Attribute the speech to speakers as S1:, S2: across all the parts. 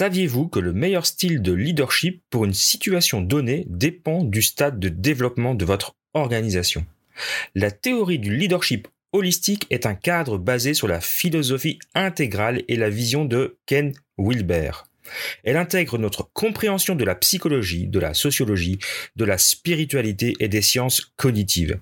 S1: Saviez-vous que le meilleur style de leadership pour une situation donnée dépend du stade de développement de votre organisation? La théorie du leadership holistique est un cadre basé sur la philosophie intégrale et la vision de Ken Wilber. Elle intègre notre compréhension de la psychologie, de la sociologie, de la spiritualité et des sciences cognitives.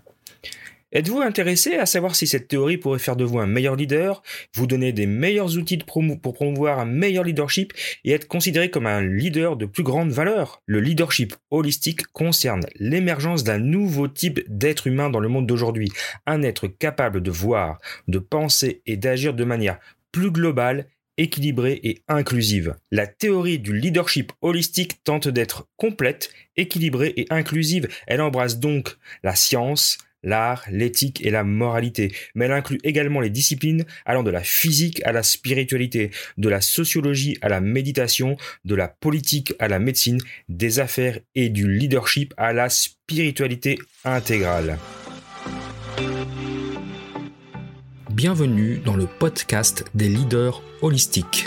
S1: Êtes-vous intéressé à savoir si cette théorie pourrait faire de vous un meilleur leader, vous donner des meilleurs outils pour promouvoir un meilleur leadership et être considéré comme un leader de plus grande valeur? Le leadership holistique concerne l'émergence d'un nouveau type d'être humain dans le monde d'aujourd'hui, un être capable de voir, de penser et d'agir de manière plus globale équilibrée et inclusive. La théorie du leadership holistique tente d'être complète, équilibrée et inclusive. Elle embrasse donc la science, l'art, l'éthique et la moralité, mais elle inclut également les disciplines allant de la physique à la spiritualité, de la sociologie à la méditation, de la politique à la médecine, des affaires et du leadership à la spiritualité intégrale. Bienvenue dans le podcast des leaders holistiques.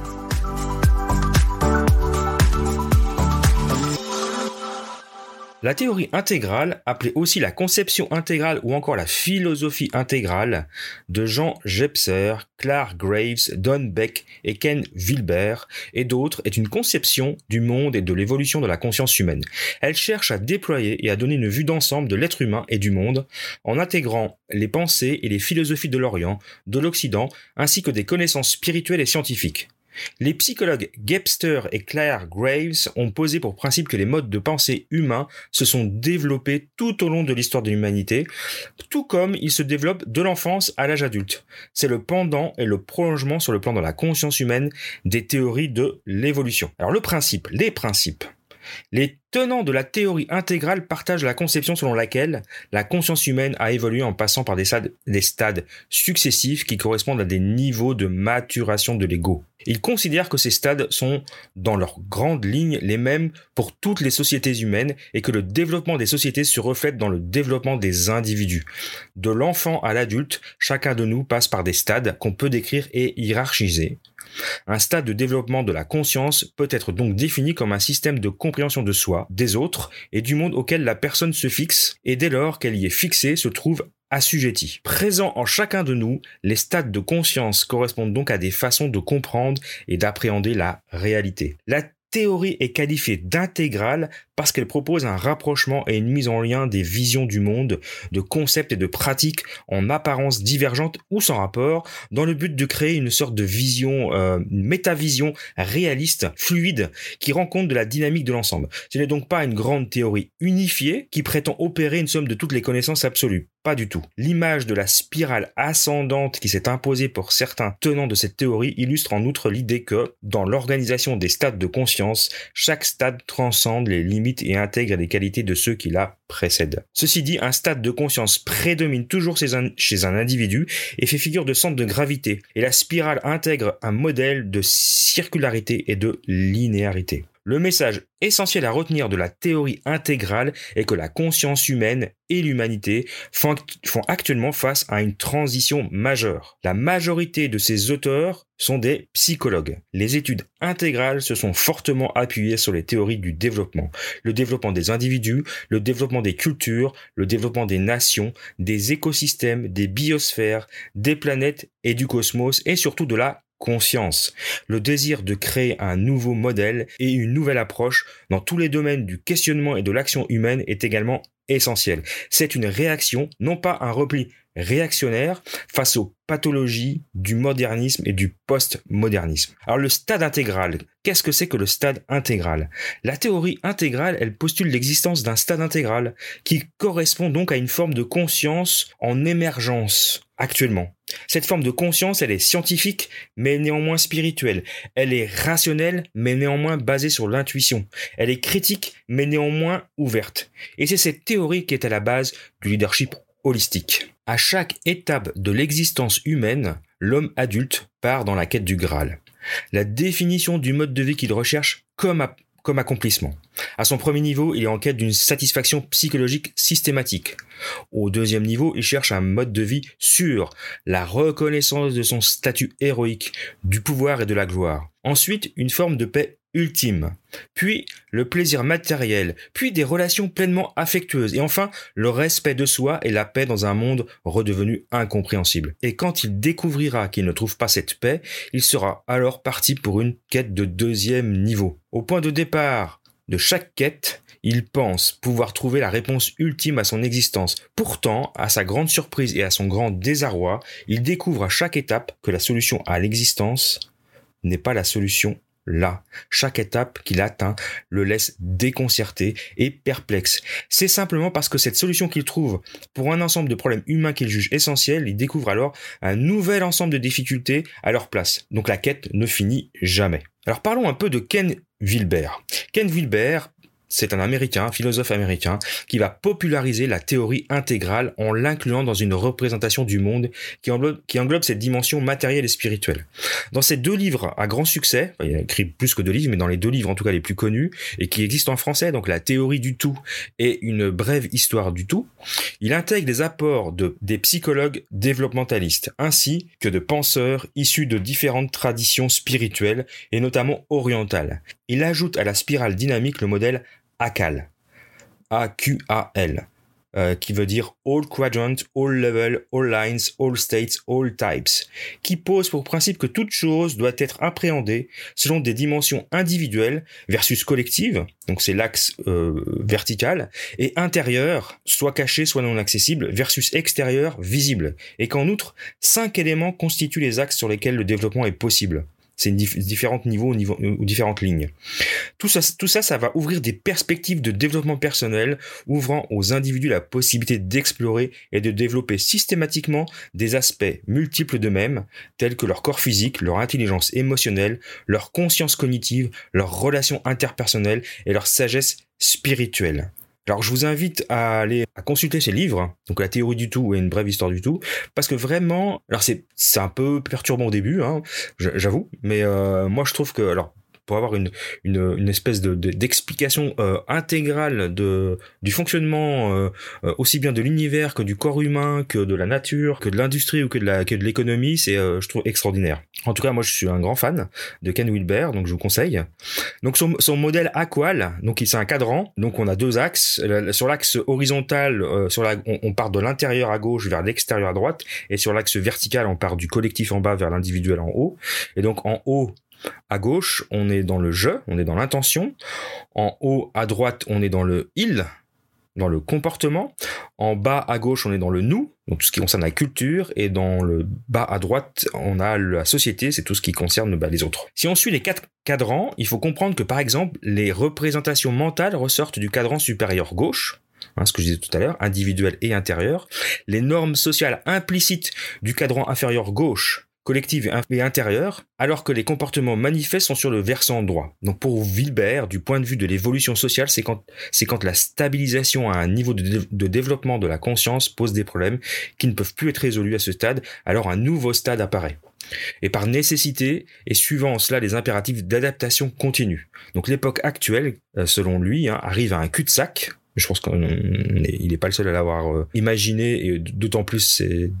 S1: La théorie intégrale, appelée aussi la conception intégrale ou encore la philosophie intégrale de Jean Jepser, Clark Graves, Don Beck et Ken Wilber et d'autres est une conception du monde et de l'évolution de la conscience humaine. Elle cherche à déployer et à donner une vue d'ensemble de l'être humain et du monde en intégrant les pensées et les philosophies de l'Orient, de l'Occident ainsi que des connaissances spirituelles et scientifiques. Les psychologues Gebster et Claire Graves ont posé pour principe que les modes de pensée humains se sont développés tout au long de l'histoire de l'humanité, tout comme ils se développent de l'enfance à l'âge adulte. C'est le pendant et le prolongement sur le plan de la conscience humaine des théories de l'évolution. Alors le principe, les principes. Les tenants de la théorie intégrale partagent la conception selon laquelle la conscience humaine a évolué en passant par des stades, successifs qui correspondent à des niveaux de maturation de l'ego. Ils considèrent que ces stades sont, dans leurs grandes lignes, les mêmes pour toutes les sociétés humaines et que le développement des sociétés se reflète dans le développement des individus. De l'enfant à l'adulte, chacun de nous passe par des stades qu'on peut décrire et hiérarchiser. Un stade de développement de la conscience peut être donc défini comme un système de compréhension de soi, des autres et du monde auquel la personne se fixe et dès lors qu'elle y est fixée se trouve assujettie. Présent en chacun de nous, les stades de conscience correspondent donc à des façons de comprendre et d'appréhender la réalité. La théorie est qualifiée d'intégrale parce qu'elle propose un rapprochement et une mise en lien des visions du monde, de concepts et de pratiques en apparence divergentes ou sans rapport, dans le but de créer une sorte de vision, euh, une métavision réaliste, fluide, qui rend compte de la dynamique de l'ensemble. Ce n'est donc pas une grande théorie unifiée qui prétend opérer une somme de toutes les connaissances absolues. Pas du tout. L'image de la spirale ascendante qui s'est imposée pour certains tenants de cette théorie illustre en outre l'idée que, dans l'organisation des stades de conscience, chaque stade transcende les limites et intègre les qualités de ceux qui la précèdent. Ceci dit, un stade de conscience prédomine toujours chez un, individu et fait figure de centre de gravité, et la spirale intègre un modèle de circularité et de linéarité. Le message essentiel à retenir de la théorie intégrale est que la conscience humaine et l'humanité font, actuellement face à une transition majeure. La majorité de ces auteurs sont des psychologues. Les études intégrales se sont fortement appuyées sur les théories du développement. Le développement des individus, le développement des cultures, le développement des nations, des écosystèmes, des biosphères, des planètes et du cosmos et surtout de la conscience. Le désir de créer un nouveau modèle et une nouvelle approche dans tous les domaines du questionnement et de l'action humaine est également essentiel. C'est une réaction, non pas un repli réactionnaire face aux pathologies du modernisme et du postmodernisme. Alors le stade intégral, qu'est-ce que c'est que le stade intégral? La théorie intégrale, elle postule l'existence d'un stade intégral qui correspond donc à une forme de conscience en émergence actuellement. Cette forme de conscience, elle est scientifique, mais néanmoins spirituelle. Elle est rationnelle, mais néanmoins basée sur l'intuition. Elle est critique, mais néanmoins ouverte. Et c'est cette théorie qui est à la base du leadership holistique. À chaque étape de l'existence humaine, l'homme adulte part dans la quête du Graal. La définition du mode de vie qu'il recherche comme, comme accomplissement. À son premier niveau, il est en quête d'une satisfaction psychologique systématique. Au deuxième niveau, il cherche un mode de vie sûr, la reconnaissance de son statut héroïque, du pouvoir et de la gloire. Ensuite, une forme de paix ultime, puis le plaisir matériel, puis des relations pleinement affectueuses, et enfin le respect de soi et la paix dans un monde redevenu incompréhensible. Et quand il découvrira qu'il ne trouve pas cette paix, il sera alors parti pour une quête de deuxième niveau. Au point de départ de chaque quête, il pense pouvoir trouver la réponse ultime à son existence. Pourtant, à sa grande surprise et à son grand désarroi, il découvre à chaque étape que la solution à l'existence n'est pas la solution là. Chaque étape qu'il atteint le laisse déconcerté et perplexe. C'est simplement parce que cette solution qu'il trouve pour un ensemble de problèmes humains qu'il juge essentiels, il découvre alors un nouvel ensemble de difficultés à leur place. Donc la quête ne finit jamais. Alors parlons un peu de Ken Wilber. Ken Wilber c'est un américain, un philosophe américain, qui va populariser la théorie intégrale en l'incluant dans une représentation du monde qui englobe, cette dimension matérielle et spirituelle. Dans ces deux livres à grand succès, il a écrit plus que deux livres, mais dans les deux livres en tout cas les plus connus, et qui existent en français, donc la théorie du tout et une brève histoire du tout, il intègre des apports de, des psychologues développementalistes, ainsi que de penseurs issus de différentes traditions spirituelles, et notamment orientales. Il ajoute à la spirale dynamique le modèle AQAL, A-Q-A-L, euh, qui veut dire All Quadrant, All Level, All Lines, All States, All Types, qui pose pour principe que toute chose doit être appréhendée selon des dimensions individuelles versus collectives, donc c'est l'axe euh, vertical, et intérieur, soit caché, soit non accessible, versus extérieur, visible, et qu'en outre, cinq éléments constituent les axes sur lesquels le développement est possible. C'est différents niveaux euh, ou différentes lignes. Tout ça, tout ça, ça va ouvrir des perspectives de développement personnel, ouvrant aux individus la possibilité d'explorer et de développer systématiquement des aspects multiples d'eux-mêmes, tels que leur corps physique, leur intelligence émotionnelle, leur conscience cognitive, leurs relations interpersonnelles et leur sagesse spirituelle. Alors je vous invite à aller à consulter ces livres, donc la théorie du tout et une brève histoire du tout, parce que vraiment, alors c'est un peu perturbant au début, hein, j'avoue, mais euh, moi je trouve que pour avoir une, une, espèce de, d'explication euh, intégrale de, du fonctionnement euh, euh, aussi bien de l'univers que du corps humain, que de la nature, que de l'industrie ou que de, l'économie, c'est je trouve extraordinaire. En tout cas, moi je suis un grand fan de Ken Wilber, donc je vous conseille. Donc son, son modèle Aqual, donc c'est un cadran, donc on a deux axes. Sur l'axe horizontal, sur la, on, part de l'intérieur à gauche vers l'extérieur à droite, et sur l'axe vertical, on part du collectif en bas vers l'individuel en haut. Et donc en haut, à gauche, on est dans le je, on est dans l'intention. En haut, à droite, on est dans le il, dans le comportement. En bas à gauche, on est dans le nous, donc tout ce qui concerne la culture. Et dans le bas à droite, on a la société, c'est tout ce qui concerne bah, les autres. Si on suit les quatre cadrans, il faut comprendre que par exemple, les représentations mentales ressortent du cadran supérieur gauche. Hein, ce que je disais tout à l'heure, individuel et intérieur. Les normes sociales implicites du cadran inférieur gauche collective et intérieure, alors que les comportements manifestes sont sur le versant droit. Donc pour Wilbert, du point de vue de l'évolution sociale, c'est quand, c'est quand la stabilisation à un niveau de, de, développement de la conscience pose des problèmes qui ne peuvent plus être résolus à ce stade, alors un nouveau stade apparaît. Et par nécessité, et suivant cela les impératifs d'adaptation continue. Donc l'époque actuelle, euh, selon lui, hein, arrive à un cul-de-sac, je pense qu'il n'est pas le seul à l'avoir euh, imaginé, et d'autant plus c'est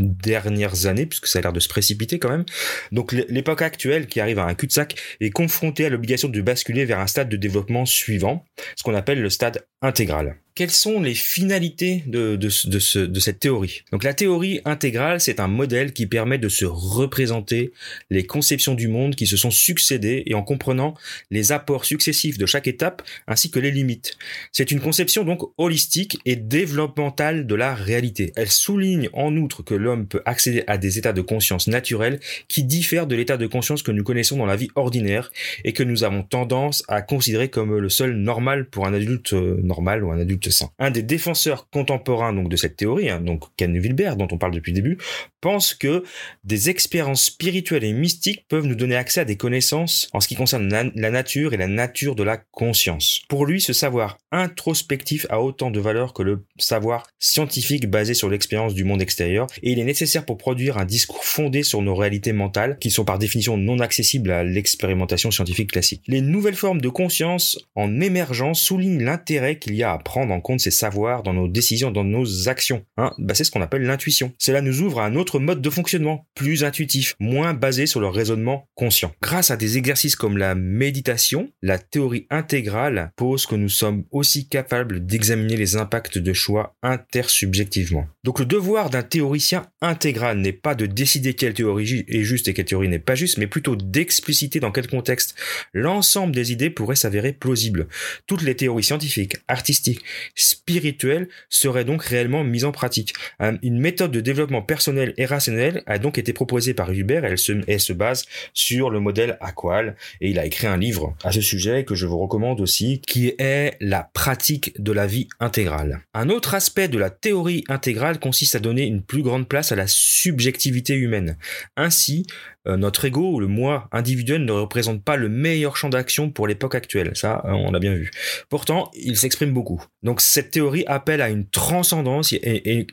S1: dernières années, puisque ça a l'air de se précipiter quand même. Donc l'époque actuelle, qui arrive à un cul-de-sac, est confrontée à l'obligation de basculer vers un stade de développement suivant, ce qu'on appelle le stade intégrale quelles sont les finalités de, de, de, de, cette théorie? Donc la théorie intégrale, c'est un modèle qui permet de se représenter les conceptions du monde qui se sont succédées et en comprenant les apports successifs de chaque étape ainsi que les limites. C'est une conception donc holistique et développementale de la réalité. Elle souligne en outre que l'homme peut accéder à des états de conscience naturels qui diffèrent de l'état de conscience que nous connaissons dans la vie ordinaire et que nous avons tendance à considérer comme le seul normal pour un adulte euh, normal ou un adulte un des défenseurs contemporains donc de cette théorie, hein, donc Ken Wilber, dont on parle depuis le début, pense que des expériences spirituelles et mystiques peuvent nous donner accès à des connaissances en ce qui concerne la, nature et la nature de la conscience. Pour lui, ce savoir introspectif a autant de valeur que le savoir scientifique basé sur l'expérience du monde extérieur, et il est nécessaire pour produire un discours fondé sur nos réalités mentales, qui sont par définition non accessibles à l'expérimentation scientifique classique. Les nouvelles formes de conscience en émergence soulignent l'intérêt qu'il y a à prendre en compte ces savoirs dans nos décisions, dans nos actions. Hein bah, c'est ce qu'on appelle l'intuition. Cela nous ouvre à un autre mode de fonctionnement, plus intuitif, moins basé sur le raisonnement conscient. Grâce à des exercices comme la méditation, la théorie intégrale pose que nous sommes aussi capables d'examiner les impacts de choix intersubjectivement. Donc le devoir d'un théoricien intégral n'est pas de décider quelle théorie est juste et quelle théorie n'est pas juste, mais plutôt d'expliciter dans quel contexte l'ensemble des idées pourrait s'avérer plausible. Toutes les théories scientifiques, artistiques, spirituelles seraient donc réellement mises en pratique. Une méthode de développement personnel et rationnel a donc été proposée par Hubert elle se, elle se base sur le modèle Aqual et il a écrit un livre à ce sujet que je vous recommande aussi qui est la pratique de la vie intégrale. Un autre aspect de la théorie intégrale consiste à donner une plus grande place à la subjectivité humaine. Ainsi, euh, notre ego ou le moi individuel ne représente pas le meilleur champ d'action pour l'époque actuelle. Ça, euh, on l'a bien vu. Pourtant, il s'exprime beaucoup. Donc cette théorie appelle à une transcendance et,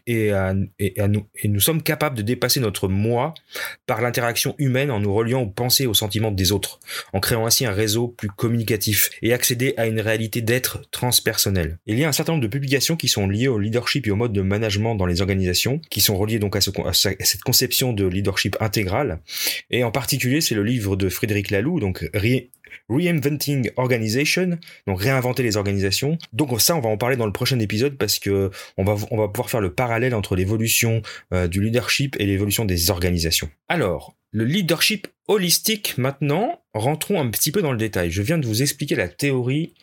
S1: nous, sommes capables de dépasser notre moi par l'interaction humaine en nous reliant aux pensées et aux sentiments des autres, en créant ainsi un réseau plus communicatif et accéder à une réalité d'être transpersonnel. Il y a un certain nombre de publications qui sont liées au leadership et au mode de management dans les organisations, qui sont reliées donc à cette conception de leadership intégral et en particulier, c'est le livre de Frédéric Laloux, donc Reinventing Organization, donc réinventer les organisations. Donc ça, on va en parler dans le prochain épisode parce que on va, on va pouvoir faire le parallèle entre l'évolution euh, du leadership et l'évolution des organisations. Alors, le leadership holistique, maintenant, rentrons un petit peu dans le détail. Je viens de vous expliquer la théorie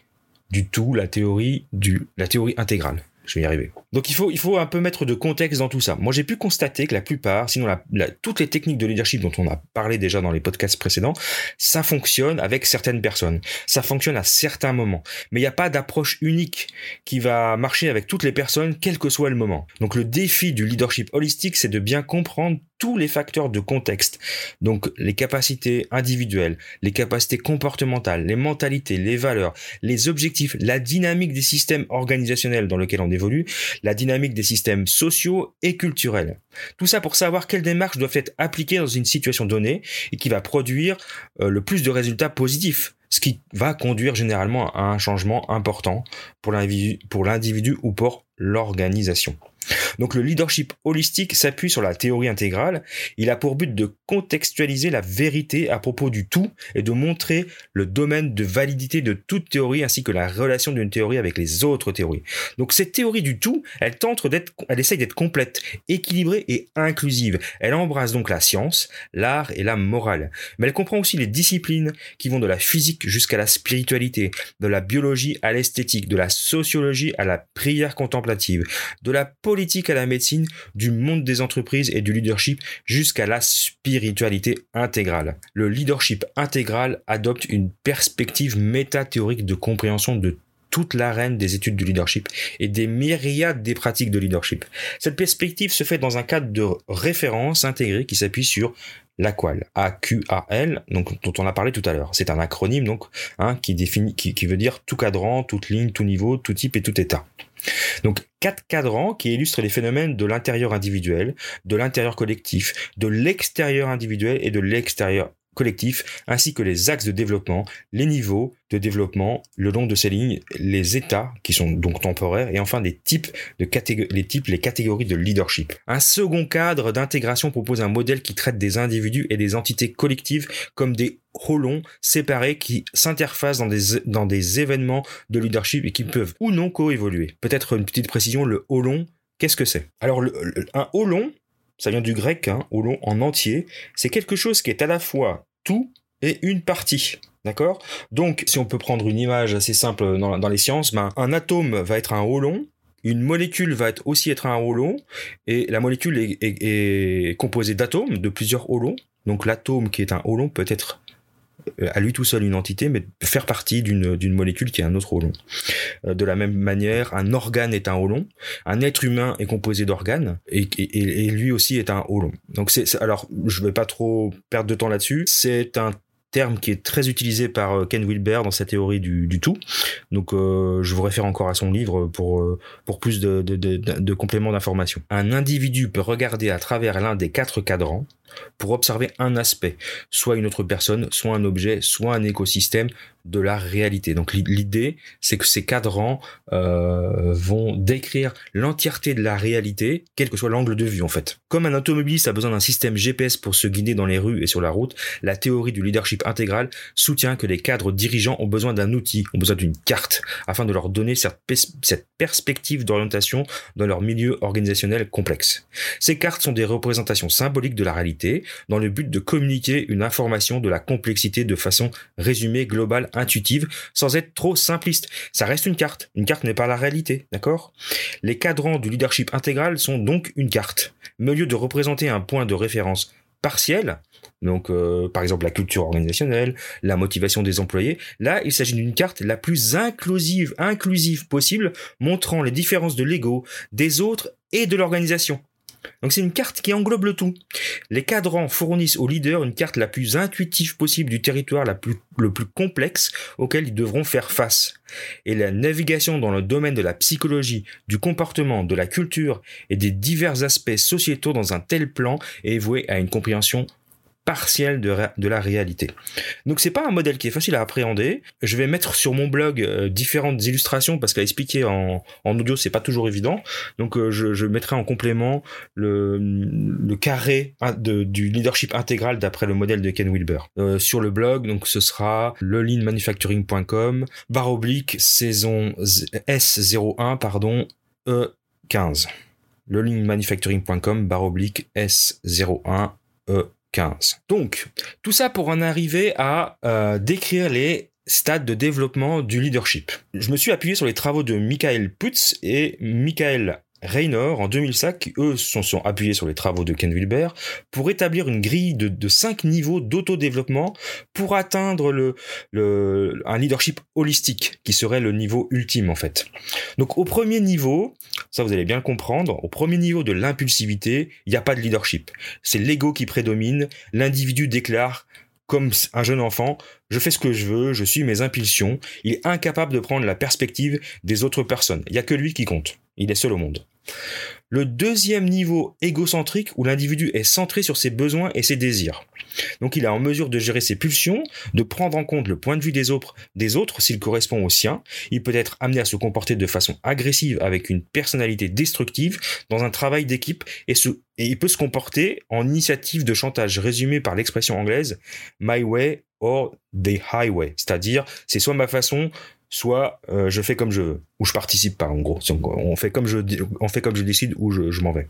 S1: du tout, la théorie du, la théorie intégrale. Je vais y arriver. Donc il faut, il faut un peu mettre de contexte dans tout ça. Moi j'ai pu constater que la plupart, sinon toutes les techniques de leadership dont on a parlé déjà dans les podcasts précédents, ça fonctionne avec certaines personnes. Ça fonctionne à certains moments. Mais il n'y a pas d'approche unique qui va marcher avec toutes les personnes, quel que soit le moment. Donc le défi du leadership holistique, c'est de bien comprendre tous les facteurs de contexte. Donc les capacités individuelles, les capacités comportementales, les mentalités, les valeurs, les objectifs, la dynamique des systèmes organisationnels dans lesquels on évolue, la dynamique des systèmes sociaux et culturels. Tout ça pour savoir quelles démarches doivent être appliquées dans une situation donnée et qui va produire euh, le plus de résultats positifs ce qui va conduire généralement à un changement important pour l'individu ou pour l'organisation. Donc le leadership holistique s'appuie sur la théorie intégrale. Il a pour but de contextualiser la vérité à propos du tout et de montrer le domaine de validité de toute théorie ainsi que la relation d'une théorie avec les autres théories. Donc cette théorie du tout, elle tente d'être, elle essaye d'être complète, équilibrée et inclusive. Elle embrasse donc la science, l'art et la morale. Mais elle comprend aussi les disciplines qui vont de la physique jusqu'à la spiritualité, de la biologie à l'esthétique, de la sociologie à la prière de la politique à la médecine, du monde des entreprises et du leadership jusqu'à la spiritualité intégrale. Le leadership intégral adopte une perspective métathéorique de compréhension de toute l'arène des études du leadership et des myriades des pratiques de leadership. Cette perspective se fait dans un cadre de référence intégré qui s'appuie sur l'AQUAL, A-Q-A-L, donc dont on a parlé tout à l'heure. C'est un acronyme donc hein, qui définit, qui, veut dire tout cadran, toute ligne, tout niveau, tout type et tout état. Donc quatre cadrans qui illustrent les phénomènes de l'intérieur individuel, de l'intérieur collectif, de l'extérieur individuel et de l'extérieur collectif, ainsi que les axes de développement, les niveaux de développement, le long de ces lignes, les états qui sont donc temporaires, et enfin des types de les types, les catégories de leadership. Un second cadre d'intégration propose un modèle qui traite des individus et des entités collectives comme des holons séparés qui s'interfacent dans des, dans des événements de leadership et qui peuvent ou non coévoluer. Peut-être une petite précision, le holon, qu'est-ce que c'est? Alors un holon, ça vient du grec, hein, holon en entier, c'est quelque chose qui est à la fois tout et une partie. D'accord? Donc, si on peut prendre une image assez simple dans, les sciences, ben, un atome va être un holon, une molécule va aussi être un holon, et la molécule est, composée d'atomes, de plusieurs holons. Donc l'atome qui est un holon peut être à lui tout seul une entité, mais faire partie d'une, molécule qui est un autre holon. Euh, de la même manière, un organe est un holon, un être humain est composé d'organes, et, et, lui aussi est un holon. Donc c'est, alors, je vais pas trop perdre de temps là-dessus, c'est un terme qui est très utilisé par euh, Ken Wilber dans sa théorie du, du tout. Donc je vous réfère encore à son livre pour, pour plus de, de compléments d'information. Un individu peut regarder à travers l'un des quatre cadrans, pour observer un aspect, soit une autre personne, soit un objet, soit un écosystème de la réalité. Donc l'idée, c'est que ces cadrans euh, vont décrire l'entièreté de la réalité, quel que soit l'angle de vue en fait. Comme un automobiliste a besoin d'un système GPS pour se guider dans les rues et sur la route, la théorie du leadership intégral soutient que les cadres dirigeants ont besoin d'un outil, ont besoin d'une carte, afin de leur donner cette, cette perspective d'orientation dans leur milieu organisationnel complexe. Ces cartes sont des représentations symboliques de la réalité dans le but de communiquer une information de la complexité de façon résumée, globale, intuitive, sans être trop simpliste. Ça reste une carte. Une carte n'est pas la réalité, d'accord? Les cadrans du leadership intégral sont donc une carte. Mais au lieu de représenter un point de référence partiel, donc euh, par exemple la culture organisationnelle, la motivation des employés. Là, il s'agit d'une carte la plus inclusive, inclusive possible, montrant les différences de l'ego, des autres et de l'organisation. Donc c'est une carte qui englobe le tout. Les cadrans fournissent aux leaders une carte la plus intuitive possible du territoire le plus complexe auquel ils devront faire face. Et la navigation dans le domaine de la psychologie, du comportement, de la culture et des divers aspects sociétaux dans un tel plan est vouée à une compréhension partiel de, la réalité. Donc c'est pas un modèle qui est facile à appréhender. Je vais mettre sur mon blog euh, différentes illustrations parce qu'à expliquer en, en audio c'est pas toujours évident. Donc euh, je, mettrai en complément le, carré du leadership intégral d'après le modèle de Ken Wilber euh, sur le blog. Donc ce sera lelinmanufacturing.com barre oblique saison S01 pardon E15 lelinmanufacturing.com barre oblique S01 Donc, tout ça pour en arriver à euh, décrire les stades de développement du leadership. Je me suis appuyé sur les travaux de Michael Putz et Michael Raynor en 2005, qui eux sont, sont appuyés sur les travaux de Ken Wilber, pour établir une grille de, de cinq niveaux d'autodéveloppement pour atteindre un leadership holistique, qui serait le niveau ultime en fait. Donc au premier niveau, ça vous allez bien comprendre, au premier niveau de l'impulsivité, il n'y a pas de leadership. C'est l'ego qui prédomine, l'individu déclare comme un jeune enfant, je fais ce que je veux, je suis mes impulsions, il est incapable de prendre la perspective des autres personnes. Il n'y a que lui qui compte. Il est seul au monde. Le deuxième niveau égocentrique où l'individu est centré sur ses besoins et ses désirs. Donc il est en mesure de gérer ses pulsions, de prendre en compte le point de vue des autres, s'il correspond au sien. Il peut être amené à se comporter de façon agressive avec une personnalité destructive dans un travail d'équipe et, et il peut se comporter en initiative de chantage résumé par l'expression anglaise My way or the highway, c'est-à-dire c'est soit ma façon, soit euh, je fais comme je veux, ou je participe pas en gros. On fait comme je, on fait comme je décide ou je, m'en vais.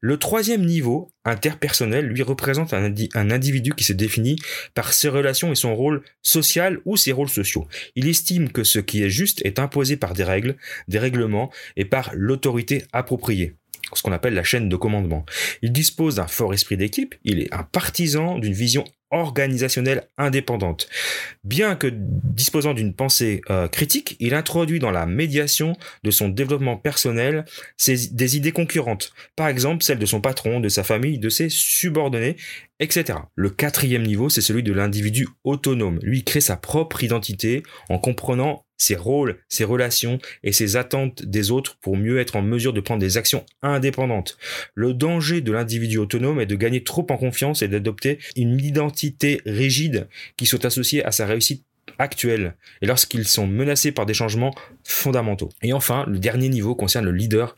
S1: Le troisième niveau, interpersonnel, lui représente un, un, individu qui se définit par ses relations et son rôle social ou ses rôles sociaux. Il estime que ce qui est juste est imposé par des règles, des règlements et par l'autorité appropriée ce qu'on appelle la chaîne de commandement. Il dispose d'un fort esprit d'équipe, il est un partisan d'une vision organisationnelle indépendante. Bien que disposant d'une pensée euh, critique, il introduit dans la médiation de son développement personnel des idées concurrentes, par exemple celles de son patron, de sa famille, de ses subordonnés, etc. Le quatrième niveau, c'est celui de l'individu autonome. Lui crée sa propre identité en comprenant ses rôles, ses relations et ses attentes des autres pour mieux être en mesure de prendre des actions indépendantes. Le danger de l'individu autonome est de gagner trop en confiance et d'adopter une identité rigides qui sont associées à sa réussite actuelle et lorsqu'ils sont menacés par des changements fondamentaux. Et enfin, le dernier niveau concerne le leader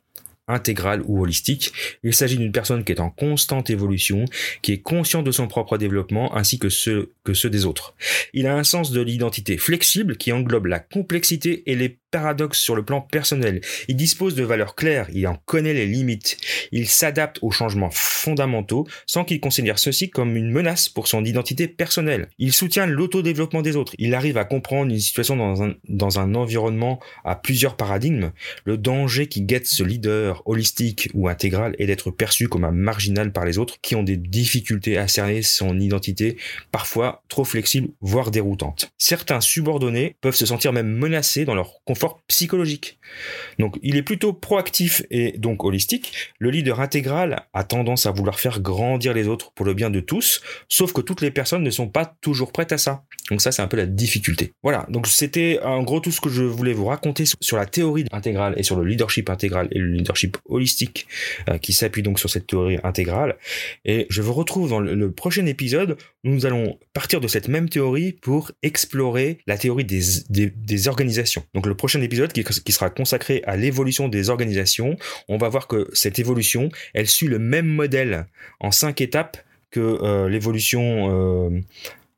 S1: intégral ou holistique. Il s'agit d'une personne qui est en constante évolution, qui est conscient de son propre développement ainsi que ceux, que ceux des autres. Il a un sens de l'identité flexible qui englobe la complexité et les paradoxes sur le plan personnel. Il dispose de valeurs claires, il en connaît les limites. Il s'adapte aux changements fondamentaux sans qu'il considère ceci comme une menace pour son identité personnelle. Il soutient l'autodéveloppement des autres. Il arrive à comprendre une situation dans un, dans un environnement à plusieurs paradigmes. Le danger qui guette ce leader holistique ou intégral est d'être perçu comme un marginal par les autres qui ont des difficultés à cerner son identité, parfois trop flexible, voire déroutante. Certains subordonnés peuvent se sentir même menacés dans leur confort psychologique. Donc il est plutôt proactif et donc holistique. Le leader intégral a tendance à vouloir faire grandir les autres pour le bien de tous, sauf que toutes les personnes ne sont pas toujours prêtes à ça. Donc ça c'est un peu la difficulté. Voilà, donc c'était en gros tout ce que je voulais vous raconter sur la théorie intégrale et sur le leadership intégral et le leadership holistique euh, qui s'appuie donc sur cette théorie intégrale. Et je vous retrouve dans le, prochain épisode où nous allons partir de cette même théorie pour explorer la théorie des, organisations. Donc le prochain épisode qui, qui sera consacré à l'évolution des organisations, on va voir que cette évolution, elle suit le même modèle en cinq étapes que euh, l'évolution euh,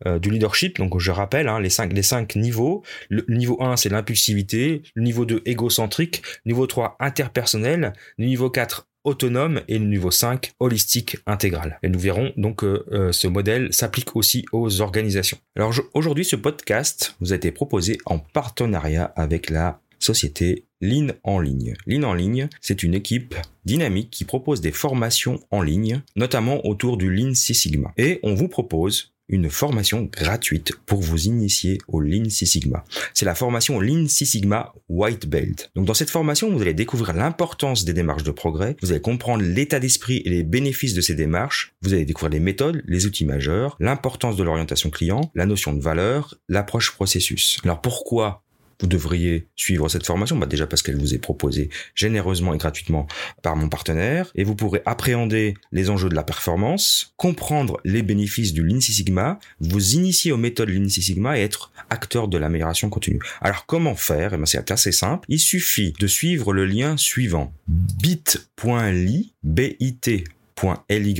S1: euh, du leadership. Donc je rappelle hein, les cinq les niveaux. Le, niveau 1 c'est l'impulsivité, le niveau 2 égocentrique, le niveau 3 interpersonnel, le niveau 4 autonome et le niveau 5 holistique intégral. Et nous verrons donc que euh, ce modèle s'applique aussi aux organisations. Alors aujourd'hui ce podcast vous a été proposé en partenariat avec la société Lean en ligne. Lean en ligne, c'est une équipe dynamique qui propose des formations en ligne, notamment autour du Lean Six Sigma. Et on vous propose une formation gratuite pour vous initier au Lean Six Sigma. C'est la formation Lean Six Sigma White Belt. Donc dans cette formation, vous allez découvrir l'importance des démarches de progrès, vous allez comprendre l'état d'esprit et les bénéfices de ces démarches, vous allez découvrir les méthodes, les outils majeurs, l'importance de l'orientation client, la notion de valeur, l'approche processus. Alors pourquoi vous devriez suivre cette formation bah Déjà parce qu'elle vous est proposée généreusement et gratuitement par mon partenaire, et vous pourrez appréhender les enjeux de la performance, comprendre les bénéfices du Lean Six Sigma, vous initier aux méthodes Lean Six Sigma et être acteur de l'amélioration continue. Alors comment faire? Eh ben, C'est assez simple. Il suffit de suivre le lien suivant bit.ly, bit.ly,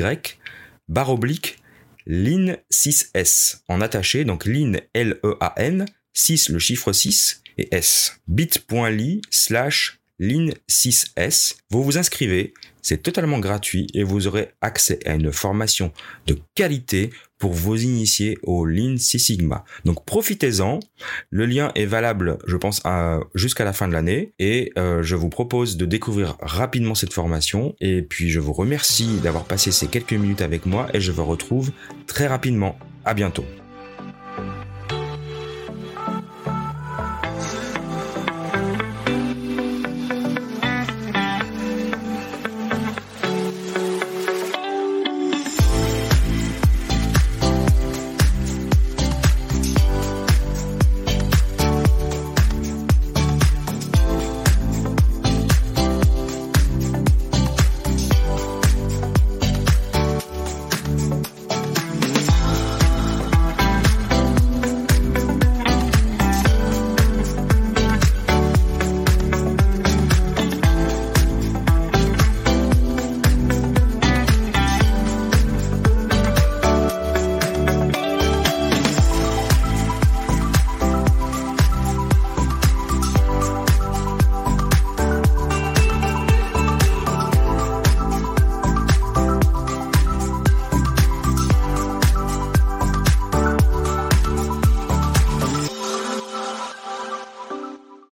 S1: barre oblique, Lean 6S en attaché, donc Lean L-E-A-N, 6 le chiffre 6 et S. bit.ly slash line6s. Vous vous inscrivez, c'est totalement gratuit et vous aurez accès à une formation de qualité pour vous initier au Lean Six Sigma. Donc profitez-en. Le lien est valable, je pense, jusqu'à la fin de l'année et euh, je vous propose de découvrir rapidement cette formation. Et puis je vous remercie d'avoir passé ces quelques minutes avec moi et je vous retrouve très rapidement. À bientôt.